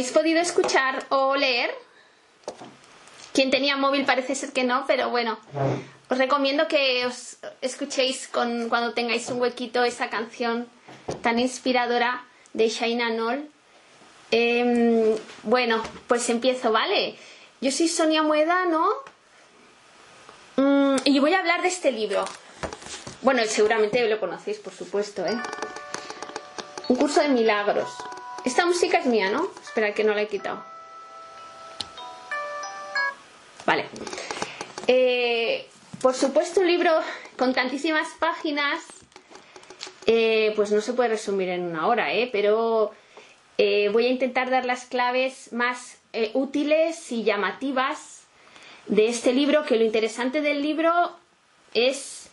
¿Habéis podido escuchar o leer? Quien tenía móvil parece ser que no, pero bueno, os recomiendo que os escuchéis con, cuando tengáis un huequito esa canción tan inspiradora de Shaina Noll. Em, bueno, pues empiezo, ¿vale? Yo soy Sonia Muedano mm, y voy a hablar de este libro. Bueno, seguramente lo conocéis, por supuesto, ¿eh? Un curso de milagros. Esta música es mía, ¿no? Espera que no la he quitado. Vale. Eh, por supuesto, un libro con tantísimas páginas, eh, pues no se puede resumir en una hora, ¿eh? Pero eh, voy a intentar dar las claves más útiles y llamativas de este libro, que lo interesante del libro es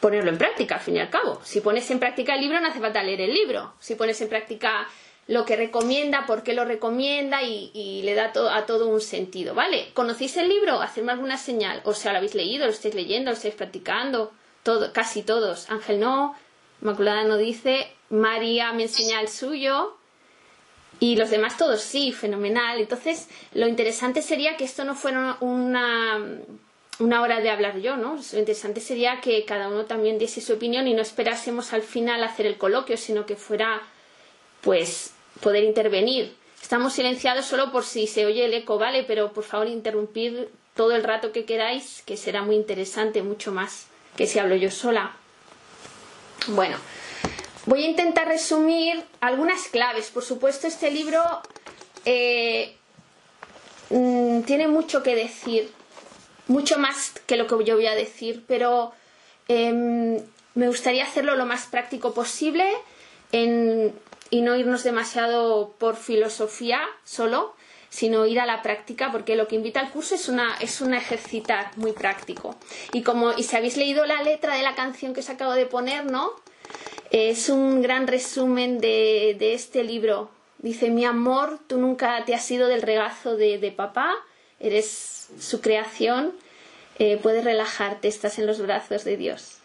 ponerlo en práctica, al fin y al cabo. Si pones en práctica el libro, no hace falta leer el libro. Si pones en práctica lo que recomienda, por qué lo recomienda y, le da a todo un sentido, ¿vale? ¿Conocéis el libro? Hacedme alguna señal. O sea, lo habéis leído, lo estáis leyendo, lo estáis practicando. Todo, casi todos. Ángel no, Inmaculada no dice, María me enseña el suyo. Y los demás todos sí, fenomenal. Entonces, lo interesante sería que esto no fuera una, una hora de hablar yo, ¿no? Lo interesante sería que cada uno también diese su opinión y no esperásemos al final hacer el coloquio, sino que fuera, pues, poder intervenir. Estamos silenciados solo por si se oye el eco, ¿vale? Pero por favor interrumpir todo el rato que queráis, que será muy interesante, mucho más que si hablo yo sola. Bueno, voy a intentar resumir algunas claves. Por supuesto, este libro eh, mm, tiene mucho que decir, mucho más que lo que yo voy a decir, pero em, me gustaría hacerlo lo más práctico posible en y no irnos demasiado por filosofía solo, sino ir a la práctica, porque lo que invita al curso es una, es un ejercitar muy práctico. Y como, y si habéis leído la letra de la canción que os acabo de poner, ¿no? Es un gran resumen de, de este libro. Dice, mi amor, tú nunca te has ido del regazo de, de papá, eres su creación, eh, puedes relajarte, estás en los brazos de Dios.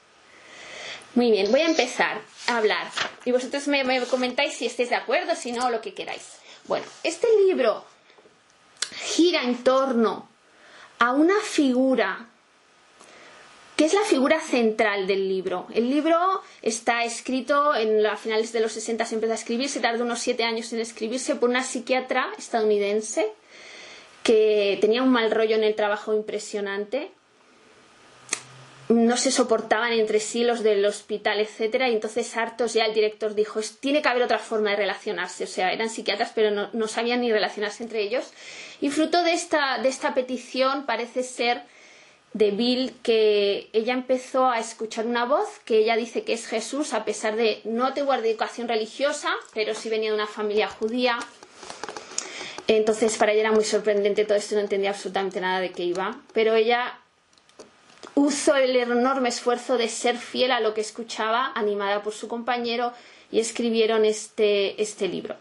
Muy bien, voy a empezar hablar y vosotros me, comentáis si estáis de acuerdo, si no, lo que queráis. Bueno, este libro gira en torno a una figura que es la figura central del libro. El libro está escrito en a finales de los 60 se empezó a escribir, se tardó unos siete años en escribirse por una psiquiatra estadounidense que tenía un mal rollo en el trabajo impresionante no se soportaban entre sí los del hospital, etcétera, y entonces hartos ya el director dijo, tiene que haber otra forma de relacionarse, o sea, eran psiquiatras pero no, sabían ni relacionarse entre ellos, y fruto de esta, de esta petición parece ser de Bill que ella empezó a escuchar una voz que ella dice que es Jesús, a pesar de no tener educación religiosa, pero sí venía de una familia judía, entonces para ella era muy sorprendente todo esto, no entendía absolutamente nada de qué iba, pero ella Uso el enorme esfuerzo de ser fiel a lo que escuchaba, animada por su compañero, y escribieron este, este libro.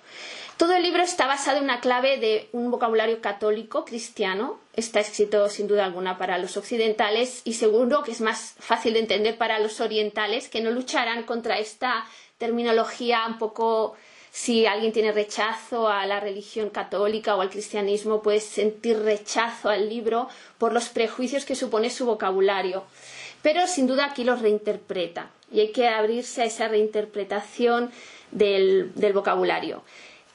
Todo el libro está basado en una clave de un vocabulario católico cristiano. Está escrito sin duda alguna para los occidentales y seguro que es más fácil de entender para los orientales que no lucharán contra esta terminología un poco si alguien tiene rechazo a la religión católica o al cristianismo, puede sentir rechazo al libro por los prejuicios que supone su vocabulario. Pero sin duda aquí los reinterpreta y hay que abrirse a esa reinterpretación del, del vocabulario.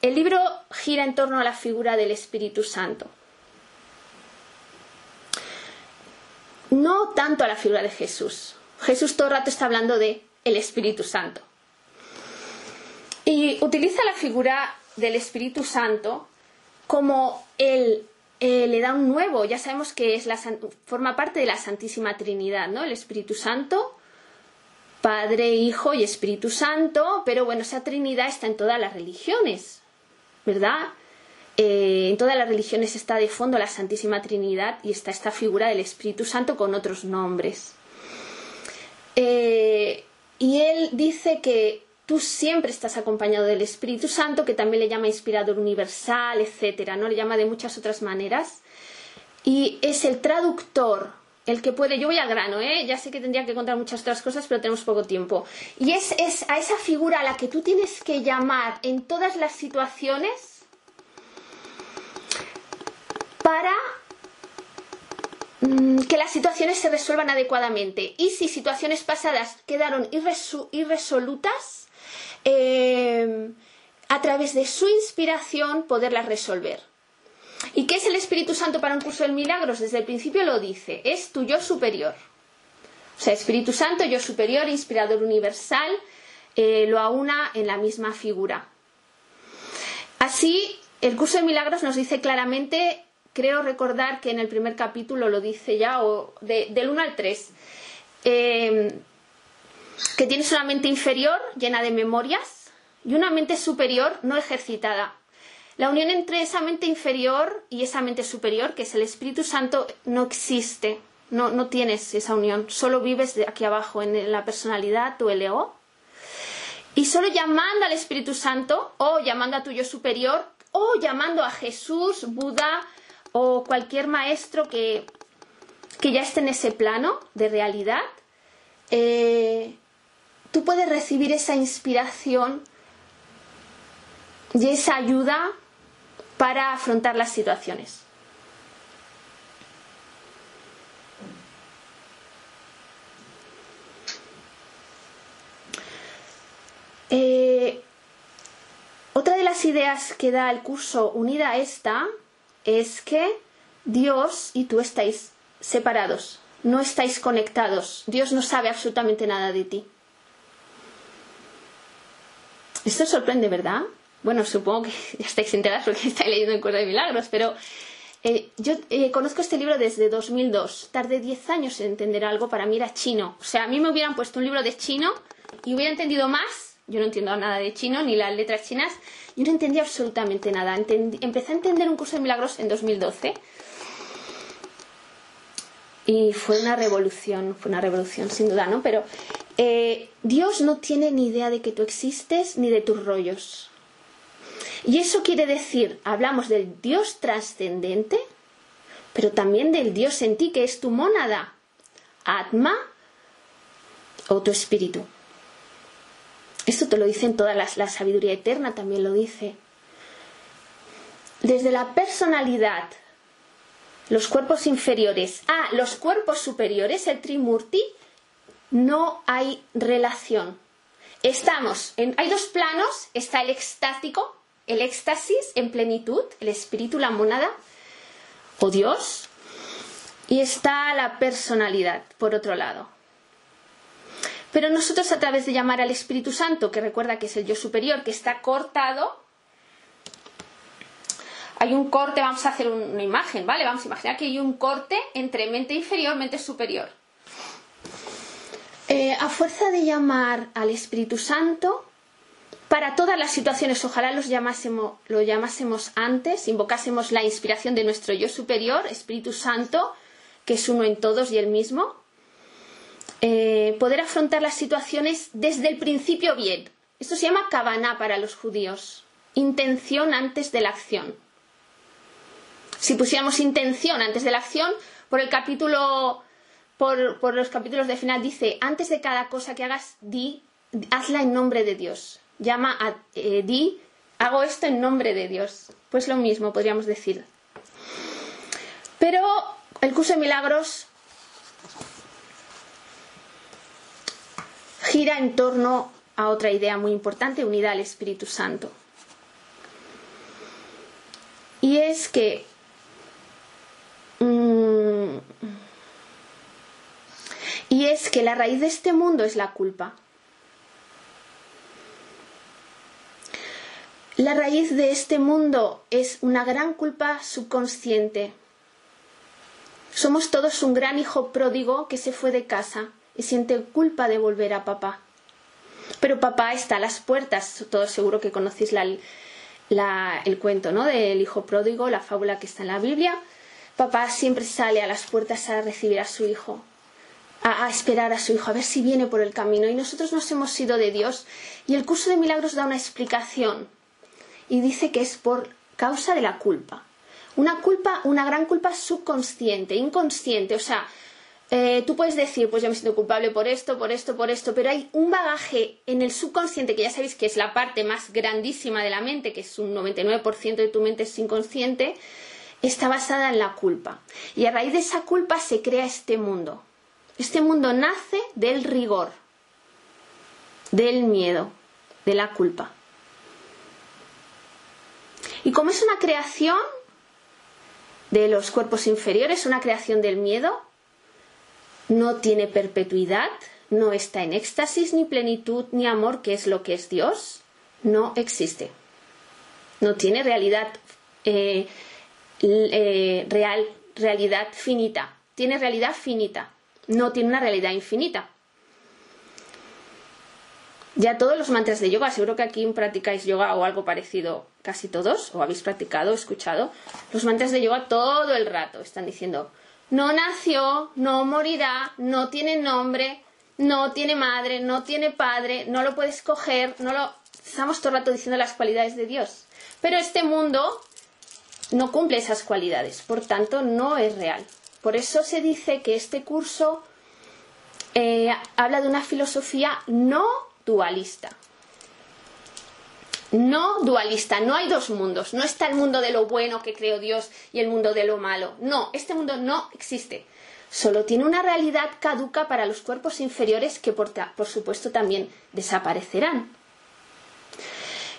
El libro gira en torno a la figura del Espíritu Santo. No tanto a la figura de Jesús. Jesús todo el rato está hablando de el Espíritu Santo. Y utiliza la figura del Espíritu Santo como él eh, le da un nuevo, ya sabemos que es la, forma parte de la Santísima Trinidad, ¿no? El Espíritu Santo, Padre, Hijo y Espíritu Santo, pero bueno, esa Trinidad está en todas las religiones, ¿verdad? Eh, en todas las religiones está de fondo la Santísima Trinidad y está esta figura del Espíritu Santo con otros nombres. Eh, y él dice que tú siempre estás acompañado del Espíritu Santo, que también le llama inspirador universal, etcétera, ¿no? Le llama de muchas otras maneras. Y es el traductor, el que puede, yo voy al grano, ¿eh? ya sé que tendría que contar muchas otras cosas, pero tenemos poco tiempo. Y es, es a esa figura a la que tú tienes que llamar en todas las situaciones para mm, que las situaciones se resuelvan adecuadamente. Y si situaciones pasadas quedaron irresolutas, eh, a través de su inspiración poderlas resolver. ¿Y qué es el Espíritu Santo para un curso de milagros? Desde el principio lo dice, es tu yo superior. O sea, Espíritu Santo, yo superior, inspirador universal, eh, lo aúna en la misma figura. Así, el curso de milagros nos dice claramente, creo recordar que en el primer capítulo lo dice ya, o del 1 al 3, eh, que tienes una mente inferior llena de memorias y una mente superior no ejercitada. La unión entre esa mente inferior y esa mente superior, que es el Espíritu Santo, no existe. No, no tienes esa unión. Solo vives de aquí abajo en la personalidad o el ego. Y solo llamando al Espíritu Santo o llamando a tu yo superior o llamando a Jesús, Buda o cualquier maestro que, que ya esté en ese plano de realidad, eh, tú puedes recibir esa inspiración y esa ayuda para afrontar las situaciones. Eh, otra de las ideas que da el curso unida a esta es que Dios y tú estáis separados, no estáis conectados. Dios no sabe absolutamente nada de ti. Esto sorprende, ¿verdad? Bueno, supongo que ya estáis enterados porque estáis leyendo el Curso de Milagros, pero eh, yo eh, conozco este libro desde 2002. Tardé 10 años en entender algo, para mí era chino. O sea, a mí me hubieran puesto un libro de chino y hubiera entendido más. Yo no entiendo nada de chino, ni las letras chinas. Yo no entendía absolutamente nada. empecé a entender un curso de milagros en 2012. Y fue una revolución, fue una revolución sin duda, ¿no? Pero eh, Dios no tiene ni idea de que tú existes ni de tus rollos. Y eso quiere decir, hablamos del Dios trascendente, pero también del Dios en ti, que es tu mónada, Atma o tu espíritu. Esto te lo dice en toda la, la sabiduría eterna, también lo dice. Desde la personalidad, los cuerpos inferiores a los cuerpos superiores, el Trimurti, no hay relación. Estamos en, hay dos planos, está el extático, el éxtasis en plenitud, el espíritu, la monada, o Dios, y está la personalidad, por otro lado. Pero nosotros a través de llamar al Espíritu Santo, que recuerda que es el yo superior, que está cortado, hay un corte, vamos a hacer una imagen, ¿vale? Vamos a imaginar que hay un corte entre mente inferior mente superior. Eh, a fuerza de llamar al Espíritu Santo, para todas las situaciones, ojalá los llamásemos, lo llamásemos antes, invocásemos la inspiración de nuestro yo superior, Espíritu Santo, que es uno en todos y el mismo. Eh, poder afrontar las situaciones desde el principio bien. Esto se llama kavaná para los judíos. Intención antes de la acción. Si pusiéramos intención antes de la acción, por el capítulo, por, los capítulos de final dice, antes de cada cosa que hagas, di, hazla en nombre de Dios llama a eh, di, hago esto en nombre de Dios. Pues lo mismo podríamos decir. Pero el curso de milagros gira en torno a otra idea muy importante unida al Espíritu Santo. Y es que mm, y es que la raíz de este mundo es la culpa. La raíz de este mundo es una gran culpa subconsciente. Somos todos un gran hijo pródigo que se fue de casa y siente culpa de volver a papá. Pero papá está a las puertas, todos seguro que conocéis el cuento ¿no? del hijo pródigo, la fábula que está en la Biblia. Papá siempre sale a las puertas a recibir a su hijo, a, esperar a su hijo, a ver si viene por el camino. Y nosotros nos hemos ido de Dios. Y el curso de milagros da una explicación y dice que es por causa de la culpa. Una culpa, una gran culpa subconsciente, inconsciente, o sea, eh, tú puedes decir, pues yo me siento culpable por esto, por esto, por esto, pero hay un bagaje en el subconsciente, que ya sabéis que es la parte más grandísima de la mente, que es un 99% de tu mente es inconsciente, está basada en la culpa. Y a raíz de esa culpa se crea este mundo. Este mundo nace del rigor, del miedo, de la culpa. Y como es una creación de los cuerpos inferiores, una creación del miedo, no tiene perpetuidad, no está en éxtasis, ni plenitud, ni amor, que es lo que es Dios, no existe. No tiene realidad eh, eh, real, realidad finita. Tiene realidad finita, no tiene una realidad infinita. Ya todos los mantras de yoga, seguro que aquí practicáis yoga o algo parecido, casi todos, o habéis practicado, escuchado, los mantras de yoga todo el rato están diciendo, no nació, no morirá, no tiene nombre, no tiene madre, no tiene padre, no lo puedes coger, no lo... Estamos todo el rato diciendo las cualidades de Dios. Pero este mundo no cumple esas cualidades, por tanto no es real. Por eso se dice que este curso eh, habla de una filosofía no dualista. No dualista, no hay dos mundos, no está el mundo de lo bueno que creó Dios y el mundo de lo malo. No, este mundo no existe. Solo tiene una realidad caduca para los cuerpos inferiores que por, por supuesto también desaparecerán.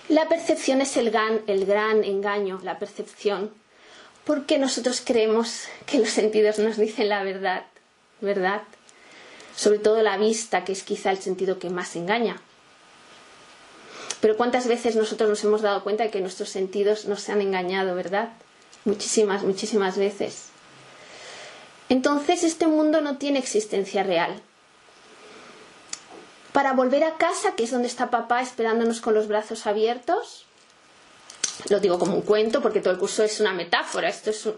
La percepción es el gran, el gran engaño, la percepción, porque nosotros creemos que los sentidos nos dicen la verdad, ¿verdad? Sobre todo la vista, que es quizá el sentido que más engaña. Pero cuántas veces nosotros nos hemos dado cuenta de que nuestros sentidos nos han engañado, ¿verdad? Muchísimas, muchísimas veces. Entonces este mundo no tiene existencia real para volver a casa, que es donde está papá esperándonos con los brazos abiertos. Lo digo como un cuento porque todo el curso es una metáfora. Esto es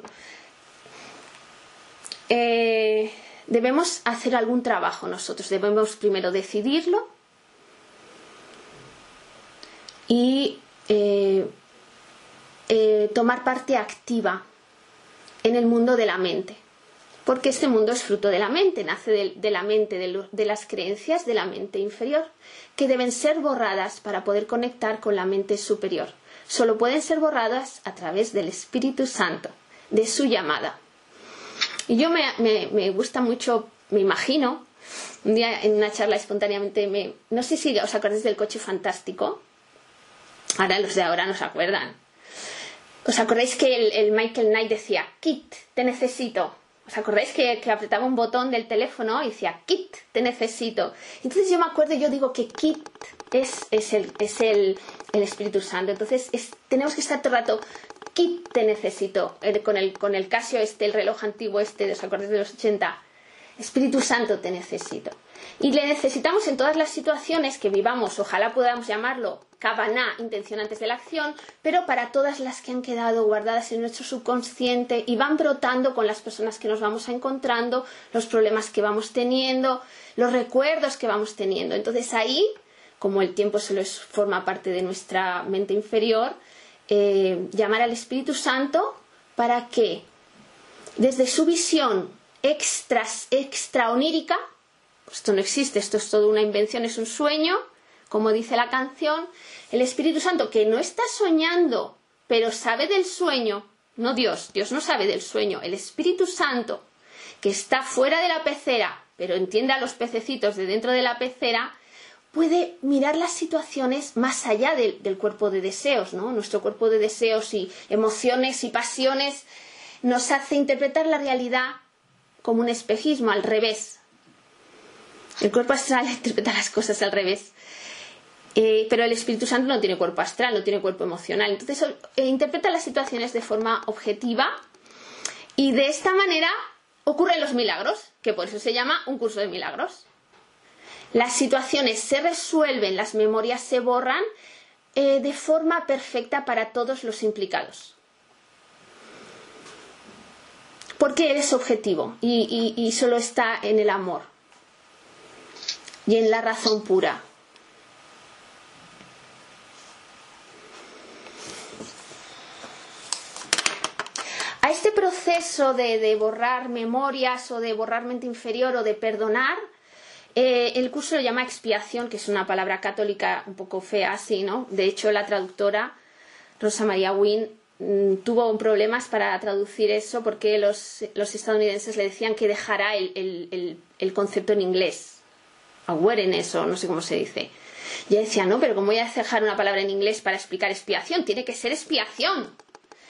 eh, debemos hacer algún trabajo nosotros. Debemos primero decidirlo y eh, eh, tomar parte activa en el mundo de la mente porque este mundo es fruto de la mente, nace de, la mente, de, las creencias de la mente inferior, que deben ser borradas para poder conectar con la mente superior. Solo pueden ser borradas a través del Espíritu Santo, de su llamada. Y yo me, gusta mucho, me imagino, un día en una charla espontáneamente, me, no sé si os acordáis del coche fantástico, ahora los de ahora no se acuerdan. ¿Os acordáis que el, el Michael Knight decía, Kit, te necesito? ¿Os acordáis que, apretaba un botón del teléfono y decía, Kit, te necesito? Entonces yo me acuerdo, yo digo que Kit es, el, es el, Espíritu Santo. Entonces tenemos que estar todo el rato, Kit, te necesito. con, el, con el Casio este, el reloj antiguo este, ¿os acordáis de los 80? Espíritu Santo, te necesito. Y le necesitamos en todas las situaciones que vivamos, ojalá podamos llamarlo cabana, intención antes de la acción, pero para todas las que han quedado guardadas en nuestro subconsciente y van brotando con las personas que nos vamos encontrando, los problemas que vamos teniendo, los recuerdos que vamos teniendo. Entonces ahí, como el tiempo solo forma parte de nuestra mente inferior, eh, llamar al Espíritu Santo para que desde su visión extra, extra onírica, esto no existe, esto es todo una invención, es un sueño, como dice la canción, el Espíritu Santo que no está soñando, pero sabe del sueño, no Dios, Dios no sabe del sueño, el Espíritu Santo que está fuera de la pecera, pero entiende a los pececitos de dentro de la pecera, puede mirar las situaciones más allá del cuerpo de deseos, ¿no? Nuestro cuerpo de deseos y emociones y pasiones nos hace interpretar la realidad como un espejismo, al revés. El cuerpo astral interpreta las cosas al revés. Eh, pero el Espíritu Santo no tiene cuerpo astral, no tiene cuerpo emocional. Entonces interpreta las situaciones de forma objetiva y de esta manera ocurren los milagros, que por eso se llama un curso de milagros. Las situaciones se resuelven, las memorias se borran eh, de forma perfecta para todos los implicados. Porque eres objetivo y solo está en el amor y en la razón pura. A este proceso de, borrar memorias o de borrar mente inferior o de perdonar, eh, el curso lo llama expiación, que es una palabra católica un poco fea así, ¿no? De hecho, la traductora Rosa María Wynne mm, tuvo problemas para traducir eso porque los, estadounidenses le decían que dejara el, concepto en inglés. Awareness o no sé cómo se dice. Y decía, no, pero ¿cómo voy a dejar una palabra en inglés para explicar expiación? Tiene que ser expiación.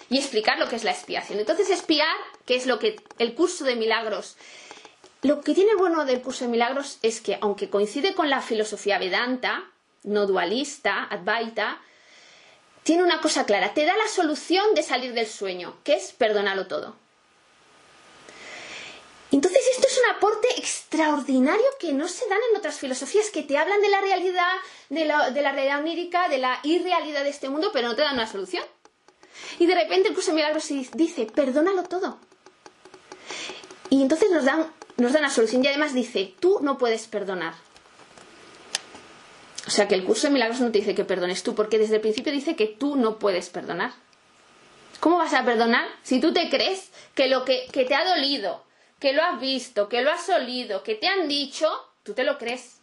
Y explicar lo que es la expiación. Entonces, espiar, que es lo que el curso de milagros lo que tiene bueno del curso de milagros es que, aunque coincide con la filosofía Vedanta, no dualista, Advaita, tiene una cosa clara, te da la solución de salir del sueño, que es perdonarlo todo. Entonces esto es un aporte extraordinario que no se dan en otras filosofías, que te hablan de la realidad, de la, de la realidad onírica, de la irrealidad de este mundo, pero no te dan una solución. Y de repente el curso de milagros dice, perdónalo todo. Y entonces nos dan nos da una solución y además dice, tú no puedes perdonar. O sea que el curso de milagros no te dice que perdones tú, porque desde el principio dice que tú no puedes perdonar. ¿Cómo vas a perdonar si tú te crees que lo que, que te ha dolido, que lo has visto, que lo has olido, que te han dicho, tú te lo crees?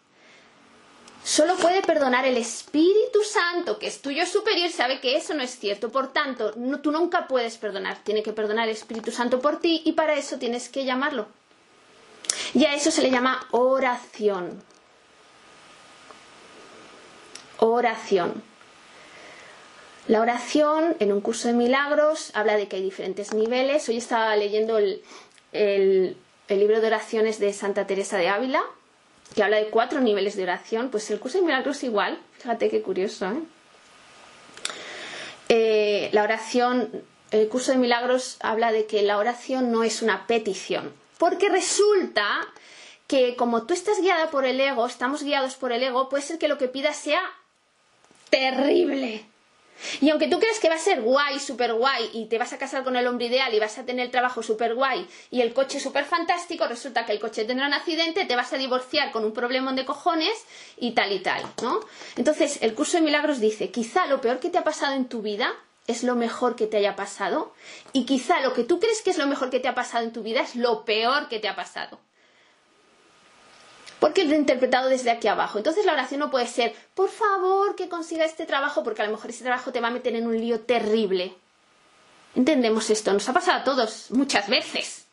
Solo puede perdonar el Espíritu Santo, que es tuyo superior, sabe que eso no es cierto. Por tanto, tú nunca puedes perdonar. Tiene que perdonar el Espíritu Santo por ti y para eso tienes que llamarlo. Y a eso se le llama oración. Oración. La oración en un curso de milagros habla de que hay diferentes niveles. Hoy estaba leyendo el, libro de oraciones de Santa Teresa de Ávila, que habla de cuatro niveles de oración. Pues el curso de milagros igual. Fíjate qué curioso. ¿eh? Eh, la oración, el curso de milagros habla de que la oración no es una petición, porque resulta que como tú estás guiada por el ego, estamos guiados por el ego, puede ser que lo que pidas sea terrible. Y aunque tú crees que va a ser guay, súper guay, y te vas a casar con el hombre ideal y vas a tener el trabajo súper guay y el coche súper fantástico, resulta que el coche tendrá un accidente, te vas a divorciar con un problema de cojones y tal y tal, ¿no? Entonces, el curso de milagros dice, quizá lo peor que te ha pasado en tu vida es lo mejor que te haya pasado y quizá lo que tú crees que es lo mejor que te ha pasado en tu vida es lo peor que te ha pasado. Porque lo he interpretado desde aquí abajo. Entonces la oración no puede ser, por favor, que consiga este trabajo, porque a lo mejor ese trabajo te va a meter en un lío terrible. Entendemos esto, nos ha pasado a todos muchas veces.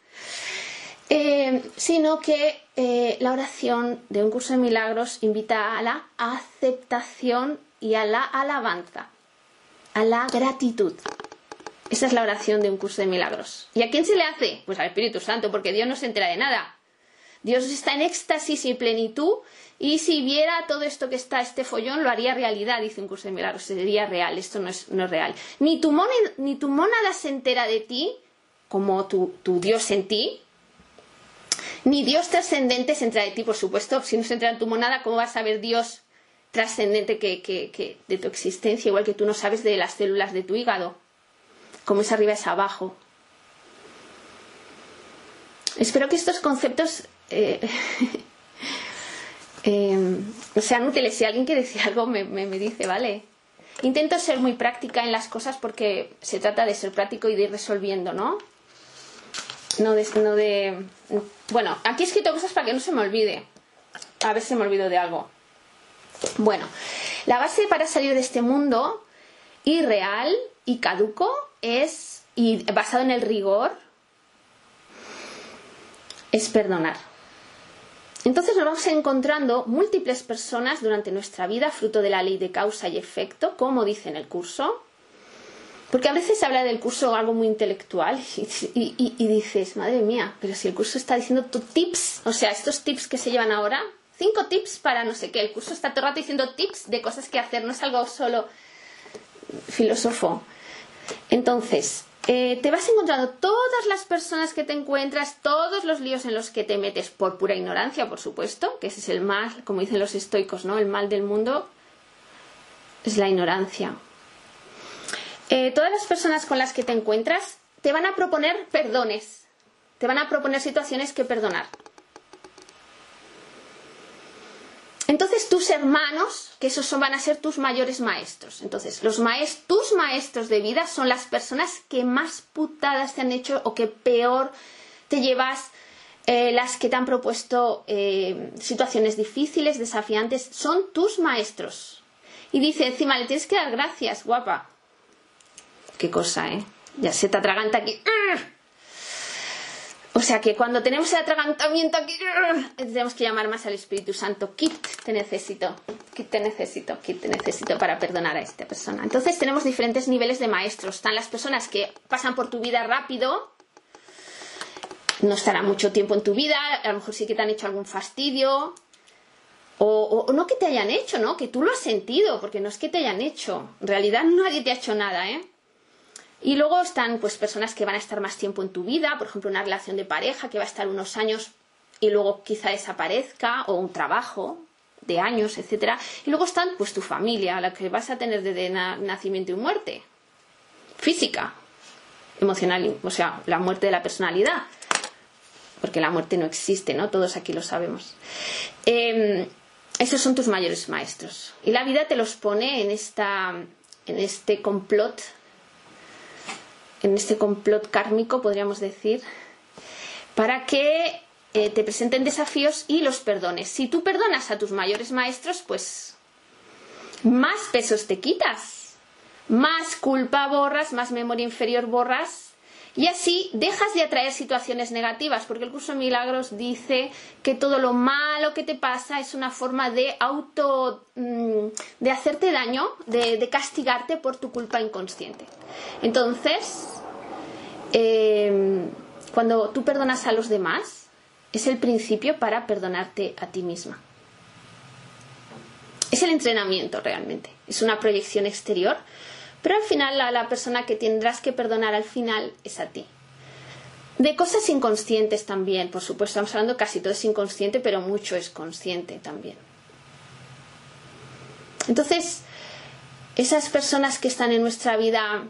Eh, sino que eh, la oración de un curso de milagros invita a la aceptación y a la alabanza a la gratitud. Esa es la oración de un curso de milagros. ¿Y a quién se le hace? Pues al Espíritu Santo, porque Dios no se entera de nada. Dios está en éxtasis y plenitud, y si viera todo esto que está, este follón, lo haría realidad, dice un curso de milagros. Sería real, esto no es, real. Ni tu, monada, ni tu mónada se entera de ti, como tu, tu Dios en ti, ni Dios trascendente se entera de ti, por supuesto. Si no se entera en tu monada, ¿cómo vas a ver Dios trascendente que, de tu existencia, igual que tú no sabes de las células de tu hígado, cómo es arriba es abajo. Espero que estos conceptos eh, eh, sean útiles. Si alguien quiere decir algo, me, dice, vale. Intento ser muy práctica en las cosas porque se trata de ser práctico y de ir resolviendo, ¿no? No de, no de... Bueno, aquí he escrito cosas para que no se me olvide. A ver si me olvido de algo. Bueno, la base para salir de este mundo irreal y caduco es, y basado en el rigor, es perdonar. Entonces nos vamos encontrando múltiples personas durante nuestra vida, fruto de la ley de causa y efecto, como dice en el curso. Porque a veces se habla del curso algo muy intelectual y, y dices, madre mía, pero si el curso está diciendo tips, o sea, estos tips que se llevan ahora, cinco tips para no sé qué. El curso está todo el rato diciendo tips de cosas que hacer, no es algo solo filósofo. Entonces, eh, te vas encontrando todas las personas que te encuentras, todos los líos en los que te metes por pura ignorancia, por supuesto, que ese es el mal, como dicen los estoicos, ¿no? El mal del mundo es la ignorancia. Eh, todas las personas con las que te encuentras te van a proponer perdones, te van a proponer situaciones que perdonar. Entonces tus hermanos, que esos van a ser tus mayores maestros. Entonces, los tus maestros de vida son las personas que más putadas te han hecho o que peor te llevas, eh, las que te han propuesto eh, situaciones difíciles, desafiantes, son tus maestros. Y dice encima, le tienes que dar gracias, guapa. qué cosa, ¿eh? Ya se te atraganta aquí. O sea que cuando tenemos el atragantamiento aquí, tenemos que llamar más al Espíritu Santo. Kit, te necesito. Kit, te necesito. Kit, te necesito para perdonar a esta persona. Entonces tenemos diferentes niveles de maestros. Están las personas que pasan por tu vida rápido. No estarán mucho tiempo en tu vida. A lo mejor sí que te han hecho algún fastidio. O, o, no que te hayan hecho, ¿no? Que tú lo has sentido, porque no es que te hayan hecho. En realidad nadie te ha hecho nada, ¿eh? Y luego están pues personas que van a estar más tiempo en tu vida, por ejemplo, una relación de pareja que va a estar unos años y luego quizá desaparezca, o un trabajo de años, etcétera. Y luego están pues tu familia, la que vas a tener desde nacimiento y muerte. Física, emocional, o sea, la muerte de la personalidad. Porque la muerte no existe, ¿no? Todos aquí lo sabemos. Em, esos son tus mayores maestros. Y la vida te los pone en esta en este complot en este complot kármico, podríamos decir, para que eh, te presenten desafíos y los perdones. Si tú perdonas a tus mayores maestros, pues más pesos te quitas, más culpa borras, más memoria inferior borras y así dejas de atraer situaciones negativas, porque el curso de milagros dice que todo lo malo que te pasa es una forma de auto. Mm, de hacerte daño, de, castigarte por tu culpa inconsciente. Entonces, em, cuando tú perdonas a los demás, es el principio para perdonarte a ti misma. Es el entrenamiento realmente, es una proyección exterior pero al final la, persona que tendrás que perdonar al final es a ti. De cosas inconscientes también, por supuesto, estamos hablando casi todo es inconsciente, pero mucho es consciente también. Entonces, esas personas que están en nuestra vida,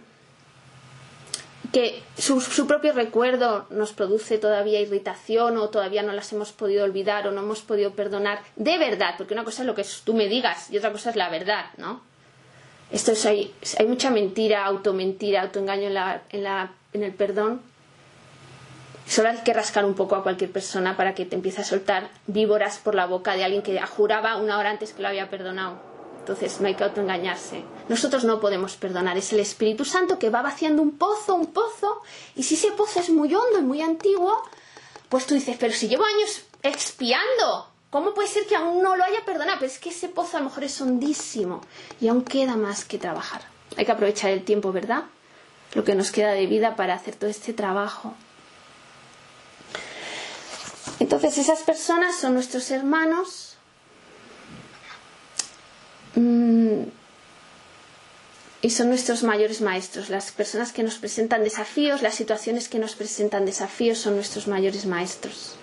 que su, propio recuerdo nos produce todavía irritación o todavía no las hemos podido olvidar o no hemos podido perdonar, de verdad, porque una cosa es lo que tú me digas y otra cosa es la verdad, ¿no? Esto es, hay, hay mucha mentira, automentira, autoengaño en, la, en, la, en el perdón. Solo hay que rascar un poco a cualquier persona para que te empiece a soltar víboras por la boca de alguien que juraba una hora antes que lo había perdonado. Entonces no hay que autoengañarse. Nosotros no podemos perdonar. Es el Espíritu Santo que va vaciando un pozo, un pozo. Y si ese pozo es muy hondo y muy antiguo, pues tú dices, pero si llevo años expiando, ¿Cómo puede ser que aún no lo haya perdonado? Pero es que ese pozo a lo mejor es hondísimo y aún queda más que trabajar. Hay que aprovechar el tiempo, ¿verdad? Lo que nos queda de vida para hacer todo este trabajo. Entonces esas personas son nuestros hermanos. Mm, y son nuestros mayores maestros. Las personas que nos presentan desafíos, las situaciones que nos presentan desafíos son nuestros mayores maestros.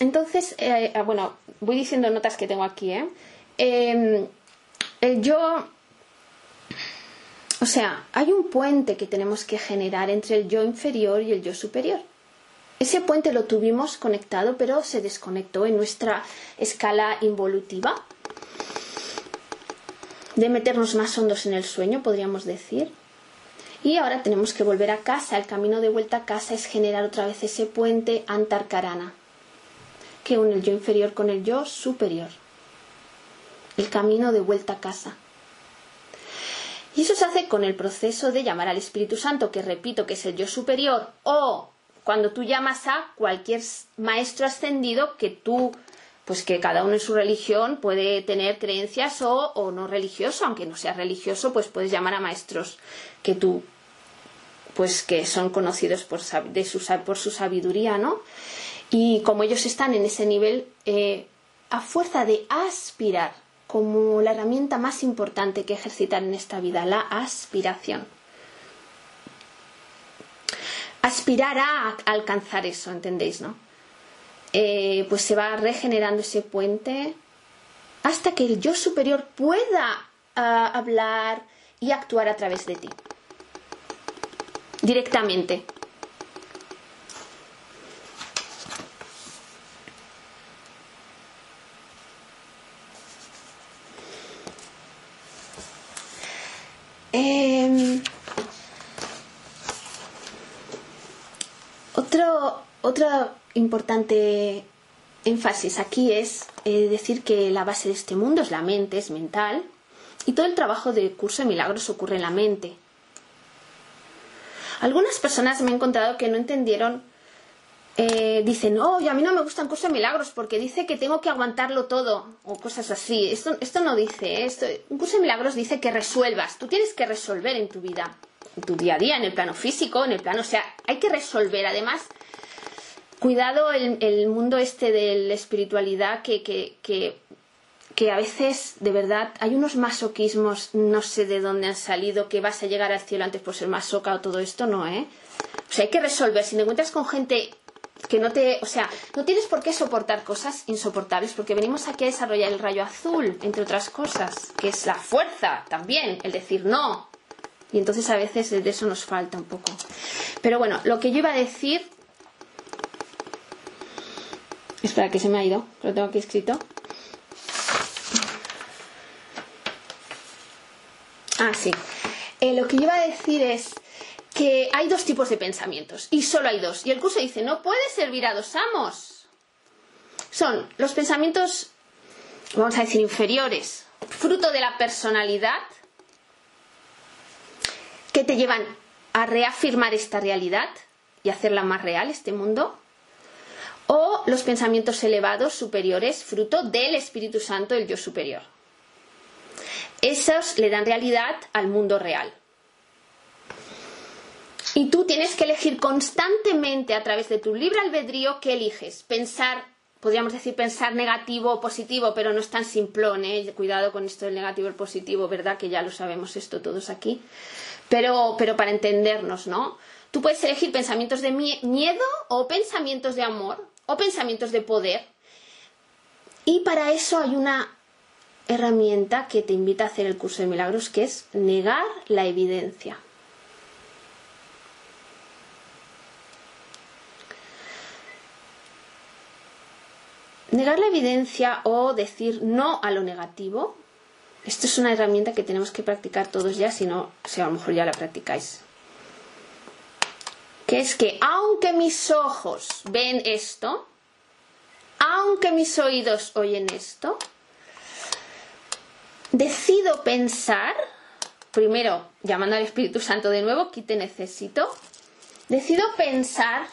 Entonces, eh, ah, bueno, voy diciendo notas que tengo aquí, ¿eh? Em, el yo, o sea, hay un puente que tenemos que generar entre el yo inferior y el yo superior. Ese puente lo tuvimos conectado, pero se desconectó en nuestra escala involutiva de meternos más hondos en el sueño, podríamos decir. Y ahora tenemos que volver a casa. El camino de vuelta a casa es generar otra vez ese puente antarcarana que une el yo inferior con el yo superior. El camino de vuelta a casa. Y eso se hace con el proceso de llamar al Espíritu Santo, que repito que es el yo superior, o cuando tú llamas a cualquier maestro ascendido que tú pues que cada uno en su religión puede tener creencias o, o no religioso, aunque no sea religioso, pues puedes llamar a maestros que tú pues que son conocidos por, de su, por su sabiduría, ¿no? Y como ellos están en ese nivel, eh, a fuerza de aspirar, como la herramienta más importante que ejercitar en esta vida, la aspiración. Aspirar a alcanzar eso, ¿entendéis, no? Eh, pues se va regenerando ese puente hasta que el yo superior pueda ah, hablar y actuar a través de ti. Directamente. Em, otro, importante énfasis aquí es eh, decir que la base de este mundo es la mente, es mental, y todo el trabajo de curso de milagros ocurre en la mente. Algunas personas me he encontrado que no entendieron, eh, dicen, oh, a mí no me gustan curso de milagros porque dice que tengo que aguantarlo todo, o cosas así. Esto, esto no dice, esto, un curso de milagros dice que resuelvas, tú tienes que resolver en tu vida, en tu día a día, en el plano físico, en el plano, o sea, hay que resolver. Además, cuidado el, mundo este de la espiritualidad que, que, que, que, a veces, de verdad, hay unos masoquismos, no sé de dónde han salido, que vas a llegar al cielo antes por ser masoca o todo esto, no, ¿eh? O sea, hay que resolver. Si te encuentras con gente que no te, o sea, no tienes por qué soportar cosas insoportables, porque venimos aquí a desarrollar el rayo azul, entre otras cosas, que es la fuerza también, el decir no. Y entonces a veces de eso nos falta un poco. Pero bueno, lo que yo iba a decir Espera, que se me ha ido. Lo tengo aquí escrito. Ah, sí. Eh, lo que iba a decir es que hay dos tipos de pensamientos y solo hay dos. Y el curso dice, no puede servir a dos amos. Son los pensamientos, vamos a decir, inferiores, fruto de la personalidad, que te llevan a reafirmar esta realidad y hacerla más real, este mundo o los pensamientos elevados superiores, fruto del Espíritu Santo, el yo superior. Esos le dan realidad al mundo real. Y tú tienes que elegir constantemente a través de tu libre albedrío qué eliges. Pensar, podríamos decir pensar negativo o positivo, pero no es tan simplón, ¿eh? Cuidado con esto del negativo y el positivo, ¿verdad? Que ya lo sabemos esto todos aquí. Pero, pero para entendernos, ¿no? Tú puedes elegir pensamientos de miedo o pensamientos de amor o pensamientos de poder. Y para eso hay una herramienta que te invita a hacer el curso de milagros, que es negar la evidencia. Negar la evidencia o decir no a lo negativo, esto es una herramienta que tenemos que practicar todos ya, si no, si a lo mejor ya la practicáis que es que aunque mis ojos ven esto, aunque mis oídos oyen esto, decido pensar, primero llamando al Espíritu Santo de nuevo, que te necesito, decido pensar,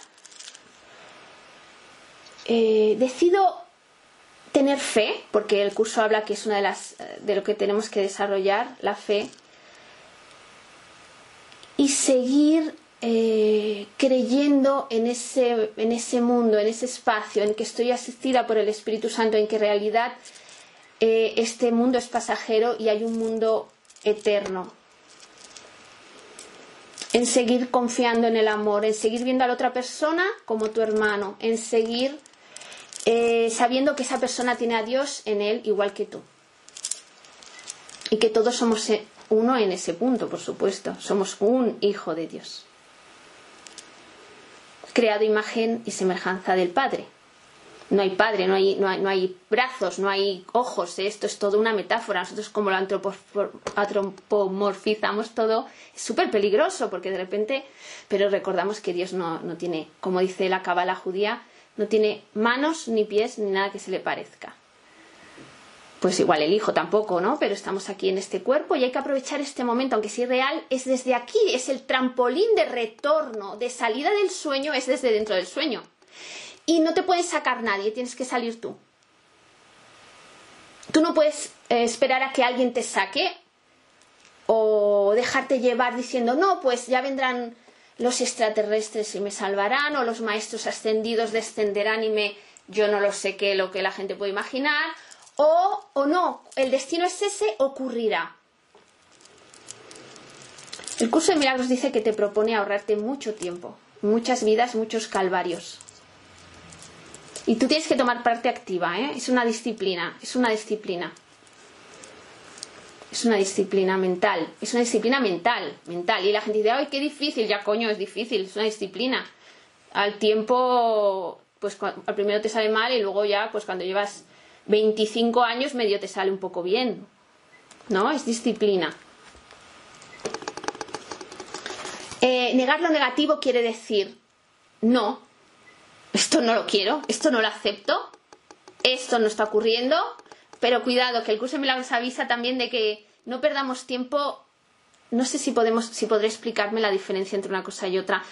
eh, decido tener fe, porque el curso habla que es una de las de lo que tenemos que desarrollar, la fe, y seguir eh, creyendo en ese, en ese mundo, en ese espacio, en que estoy asistida por el Espíritu Santo, en que en realidad eh, este mundo es pasajero y hay un mundo eterno. En seguir confiando en el amor, en seguir viendo a la otra persona como tu hermano, en seguir eh, sabiendo que esa persona tiene a Dios en él igual que tú. Y que todos somos uno en ese punto, por supuesto. Somos un hijo de Dios creado imagen y semejanza del Padre. No hay padre, no hay, no hay, brazos, no hay ojos, esto es todo una metáfora. Nosotros como lo antropomorfizamos todo, es súper peligroso porque de repente, pero recordamos que Dios no, no tiene, como dice la cabala judía, no tiene manos ni pies ni nada que se le parezca pues igual el hijo tampoco, ¿no? Pero estamos aquí en este cuerpo y hay que aprovechar este momento, aunque sí real, es desde aquí, es el trampolín de retorno, de salida del sueño, es desde dentro del sueño. Y no te puedes sacar nadie, tienes que salir tú. Tú no puedes eh, esperar a que alguien te saque o dejarte llevar diciendo, no, pues ya vendrán los extraterrestres y me salvarán, o los maestros ascendidos descenderán y me... Yo no lo sé qué, lo que la gente puede imaginar, o, o no, el destino es ese, ocurrirá. El curso de milagros dice que te propone ahorrarte mucho tiempo, muchas vidas, muchos calvarios. Y tú tienes que tomar parte activa, ¿eh? Es una disciplina, es una disciplina. Es una disciplina mental, es una disciplina mental, mental. Y la gente dice, ay, qué difícil, ya coño, es difícil, es una disciplina. Al tiempo, pues al primero te sale mal y luego ya, pues cuando llevas 25 años medio te sale un poco bien. ¿No? Es disciplina. Eh, negar lo negativo quiere decir, no, esto no lo quiero, esto no lo acepto, esto no está ocurriendo, pero cuidado, que el curso de milagros avisa también de que no perdamos tiempo. No sé si podemos, si podré explicarme la diferencia entre una cosa y otra.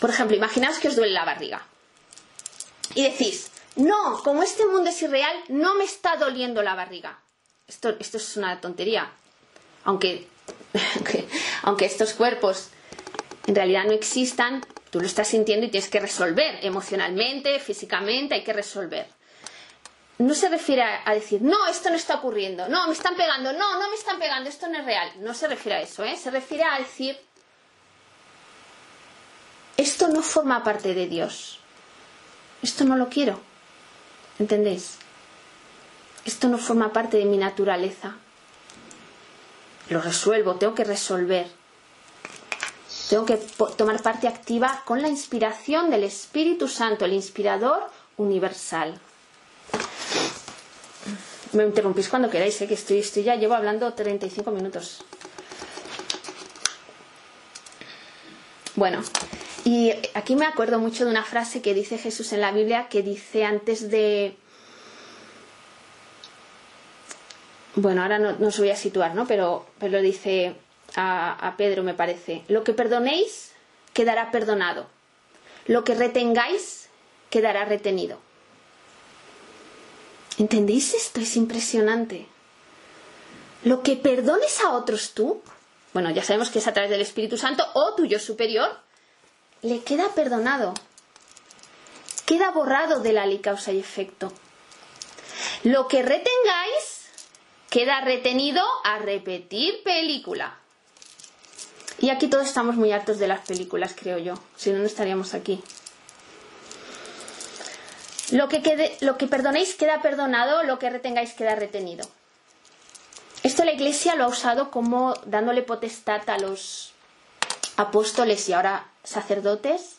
Por ejemplo, imaginaos que os duele la barriga. Y decís, no, como este mundo es irreal, no me está doliendo la barriga. Esto, esto es una tontería. Aunque, aunque estos cuerpos en realidad no existan, tú lo estás sintiendo y tienes que resolver emocionalmente, físicamente, hay que resolver no se refiere a, decir, no, esto no está ocurriendo, no, me están pegando, no, no me están pegando, esto no es real. No se refiere a eso, ¿eh? Se refiere a decir, esto no forma parte de Dios. Esto no lo quiero. ¿Entendéis? Esto no forma parte de mi naturaleza. Lo resuelvo, tengo que resolver. Tengo que tomar parte activa con la inspiración del Espíritu Santo, el inspirador universal. Me interrumpís cuando queráis, ¿eh? que estoy, estoy ya llevo hablando 35 minutos. Bueno, y aquí me acuerdo mucho de una frase que dice Jesús en la Biblia que dice antes de... Bueno, ahora no, os voy a situar, ¿no? Pero, pero dice a Pedro, me parece, lo que perdonéis quedará perdonado, lo que retengáis quedará retenido. ¿Entendéis esto? Es impresionante. Lo que perdones a otros tú, bueno, ya sabemos que es a través del Espíritu Santo o tuyo superior, le queda perdonado. Queda borrado de la ley causa y efecto. Lo que retengáis queda retenido a repetir película. Y aquí todos estamos muy hartos de las películas, creo yo. Si no, no estaríamos aquí. Lo que, quede, lo que perdonéis queda perdonado, lo que retengáis queda retenido. Esto la Iglesia lo ha usado como dándole potestad a los apóstoles y ahora sacerdotes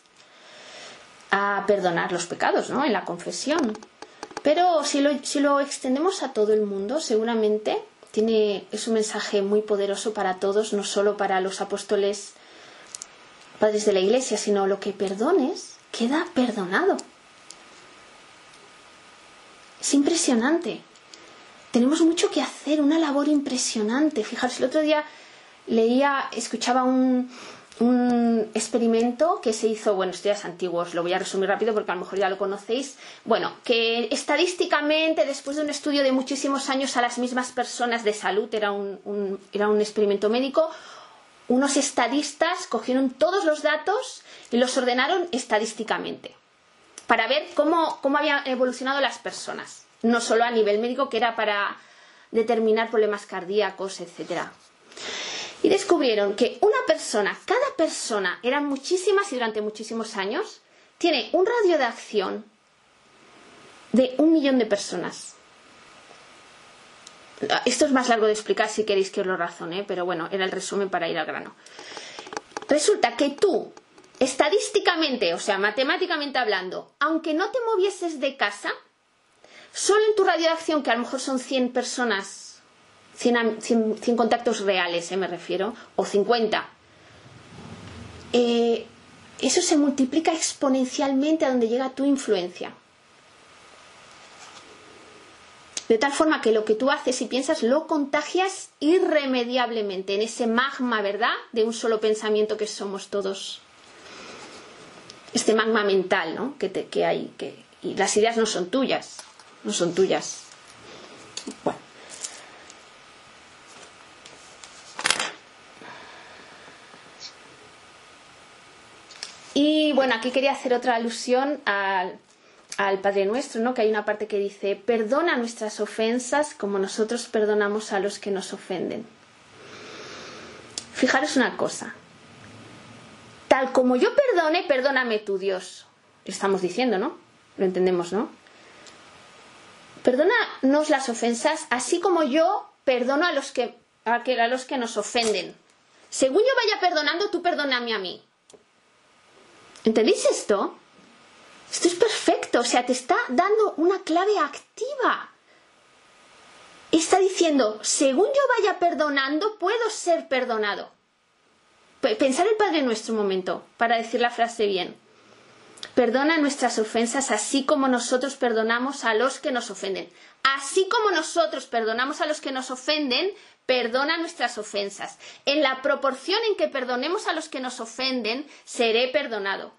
a perdonar los pecados, ¿no? En la confesión. Pero si lo, si lo extendemos a todo el mundo, seguramente tiene, es un mensaje muy poderoso para todos, no solo para los apóstoles padres de la Iglesia, sino lo que perdones queda perdonado. Es impresionante. Tenemos mucho que hacer, una labor impresionante. Fijaros, el otro día leía, escuchaba un, un experimento que se hizo, bueno, estudios antiguos, lo voy a resumir rápido porque a lo mejor ya lo conocéis. Bueno, que estadísticamente, después de un estudio de muchísimos años a las mismas personas de salud, era un, era un experimento médico, unos estadistas cogieron todos los datos y los ordenaron estadísticamente para ver cómo, cómo habían evolucionado las personas, no solo a nivel médico, que era para determinar problemas cardíacos, etc. Y descubrieron que una persona, persona, eran muchísimas y durante muchísimos años, tiene un radio de acción de un millón de personas. Esto es más largo de explicar si queréis que os lo razone, pero bueno, era el resumen para ir al grano. Resulta que tú estadísticamente, o sea, matemáticamente hablando, aunque no te movieses de casa, solo en tu radio de acción, que a lo mejor son 100 personas, 100, contactos reales, eh, me refiero, o 50, eh, eso se multiplica exponencialmente a donde llega tu influencia. De tal forma que lo que tú haces y piensas lo contagias irremediablemente en ese magma, ¿verdad? De un solo pensamiento que somos todos este magma mental ¿no? que, que hay. Que, y las ideas no son tuyas, no son tuyas. Bueno. Y bueno, aquí quería hacer otra alusión al, al, Padre Nuestro, ¿no? Que hay una parte que dice, perdona nuestras ofensas como nosotros perdonamos a los que nos ofenden. Fijaros una cosa, tal como yo perdone, perdóname tu Dios. Estamos diciendo, ¿no? Lo entendemos, ¿no? Perdónanos las ofensas, así como yo perdono a los que, a, los que nos ofenden. Según yo vaya perdonando, tú perdóname a mí. ¿Entendéis esto? Esto es perfecto, o sea, te está dando una clave activa. Está diciendo, según yo vaya perdonando, puedo ser perdonado. Pensar el Padre Nuestro un momento, para decir la frase bien. perdona nuestras ofensas así como nosotros perdonamos a los que nos ofenden. Así como nosotros perdonamos a los que nos ofenden, perdona nuestras ofensas. En la proporción en que perdonemos a los que nos ofenden, seré perdonado.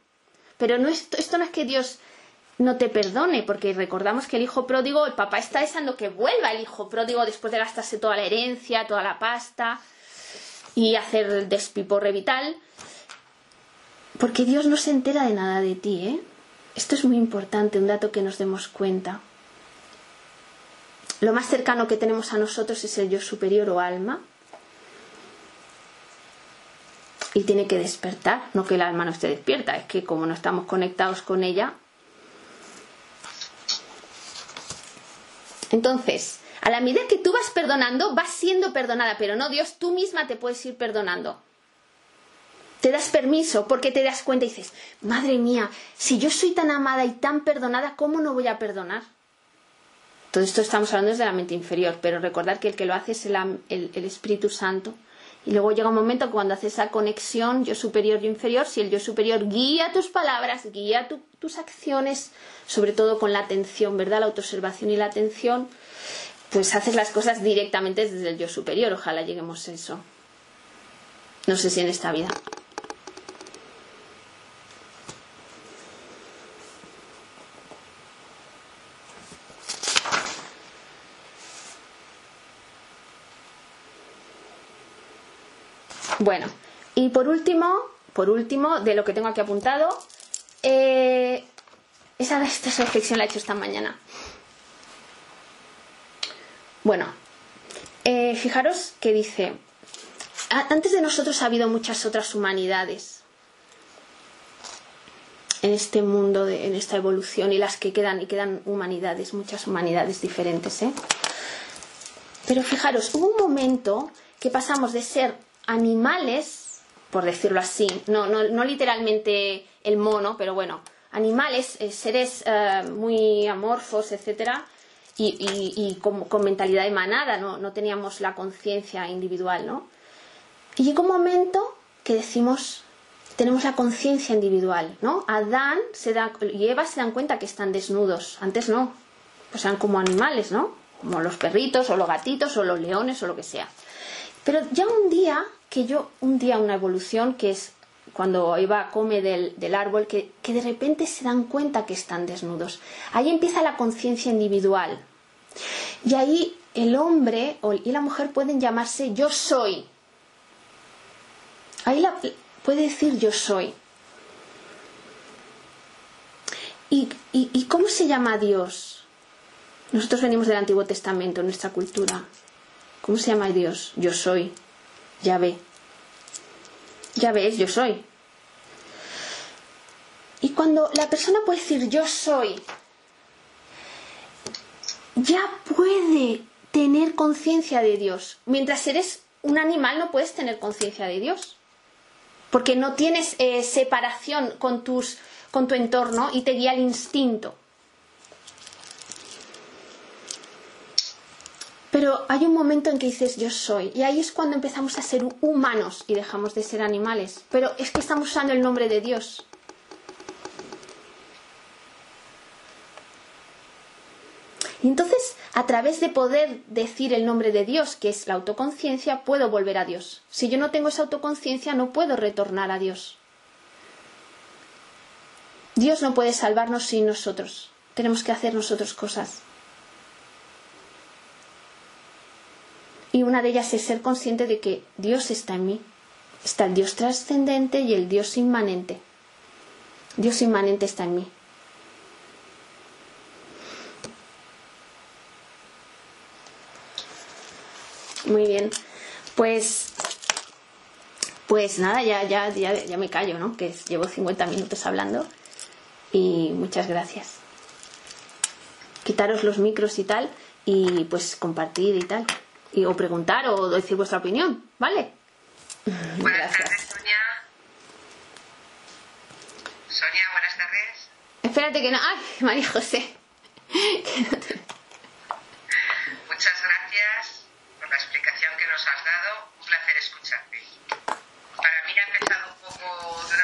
Pero no esto, esto no es que Dios no te perdone, porque recordamos que el hijo pródigo, el papá está deseando que vuelva el hijo pródigo después de gastarse toda la herencia, toda la pasta y hacer el despiporre vital. Porque Dios no se entera de nada de ti, ¿eh? Esto es muy importante, un dato que nos demos cuenta. Lo más cercano que tenemos a nosotros es el yo superior o alma. Y tiene que despertar, no que el alma no esté despierta, es que como no estamos conectados con ella. Entonces, a la medida que tú vas perdonando, vas siendo perdonada, pero no Dios, tú misma te puedes ir perdonando te das permiso porque te das cuenta y dices, madre mía, si yo soy tan amada y tan perdonada, ¿cómo no voy a perdonar? Todo esto estamos hablando desde la mente inferior, pero recordar que el que lo hace es el, Espíritu Santo. Y luego llega un momento cuando haces esa conexión yo superior, yo inferior, si el yo superior guía tus palabras, guía tus acciones, sobre todo con la atención, ¿verdad? La autoobservación y la atención, pues haces las cosas directamente desde el yo superior. Ojalá lleguemos a eso. No sé si en esta vida. Bueno, y por último, por último, de lo que tengo aquí apuntado, eh, esa, esta reflexión la he hecho esta mañana. Bueno, eh, fijaros que dice, antes de nosotros ha habido muchas otras humanidades en este mundo, en esta evolución y las que quedan, y quedan humanidades, muchas humanidades diferentes. ¿eh? Pero fijaros, hubo un momento que pasamos de ser animales, por decirlo así, no, no, no literalmente el mono, pero bueno, animales, eh, seres eh, muy amorfos, etcétera, y, y, con, mentalidad de manada, ¿no? no teníamos la conciencia individual, ¿no? Y llega un momento que decimos, tenemos la conciencia individual, ¿no? Adán se da, y Eva se dan cuenta que están desnudos, antes no, pues eran como animales, ¿no? Como los perritos o los gatitos o los leones o lo que sea. Pero ya un día, que yo, un día una evolución que es cuando Eva come del, del árbol, que, que, de repente se dan cuenta que están desnudos. Ahí empieza la conciencia individual. Y ahí el hombre y la mujer pueden llamarse yo soy. Ahí puede decir yo soy. ¿Y, y, y cómo se llama Dios? Nosotros venimos del Antiguo Testamento, nuestra cultura. ¿Cómo se llama Dios? Yo soy. Ya ve. Ya ves, yo soy. Y cuando la persona puede decir yo soy, ya puede tener conciencia de Dios. Mientras eres un animal no puedes tener conciencia de Dios. Porque no tienes eh, separación con, tus, con tu entorno y te guía el instinto. Pero hay un momento en que dices yo soy. Y ahí es cuando empezamos a ser humanos y dejamos de ser animales. Pero es que estamos usando el nombre de Dios. Y entonces, a través de poder decir el nombre de Dios, que es la autoconciencia, puedo volver a Dios. Si yo no tengo esa autoconciencia, no puedo retornar a Dios. Dios no puede salvarnos sin nosotros. Tenemos que hacer nosotros cosas. Y una de ellas es ser consciente de que Dios está en mí. Está el Dios trascendente y el Dios inmanente. Dios inmanente está en mí. Muy bien. Pues pues nada, ya, ya, ya, ya me callo, ¿no? Que llevo 50 minutos hablando. Y muchas gracias. Quitaros los micros y tal, y pues compartir y tal y, o preguntar o decir vuestra opinión, ¿vale? Buenas tardes, Sonia. Sonia, buenas tardes. Espérate que no. ¡Ay, María José! Muchas gracias por la explicación que nos has dado. Un placer escucharte.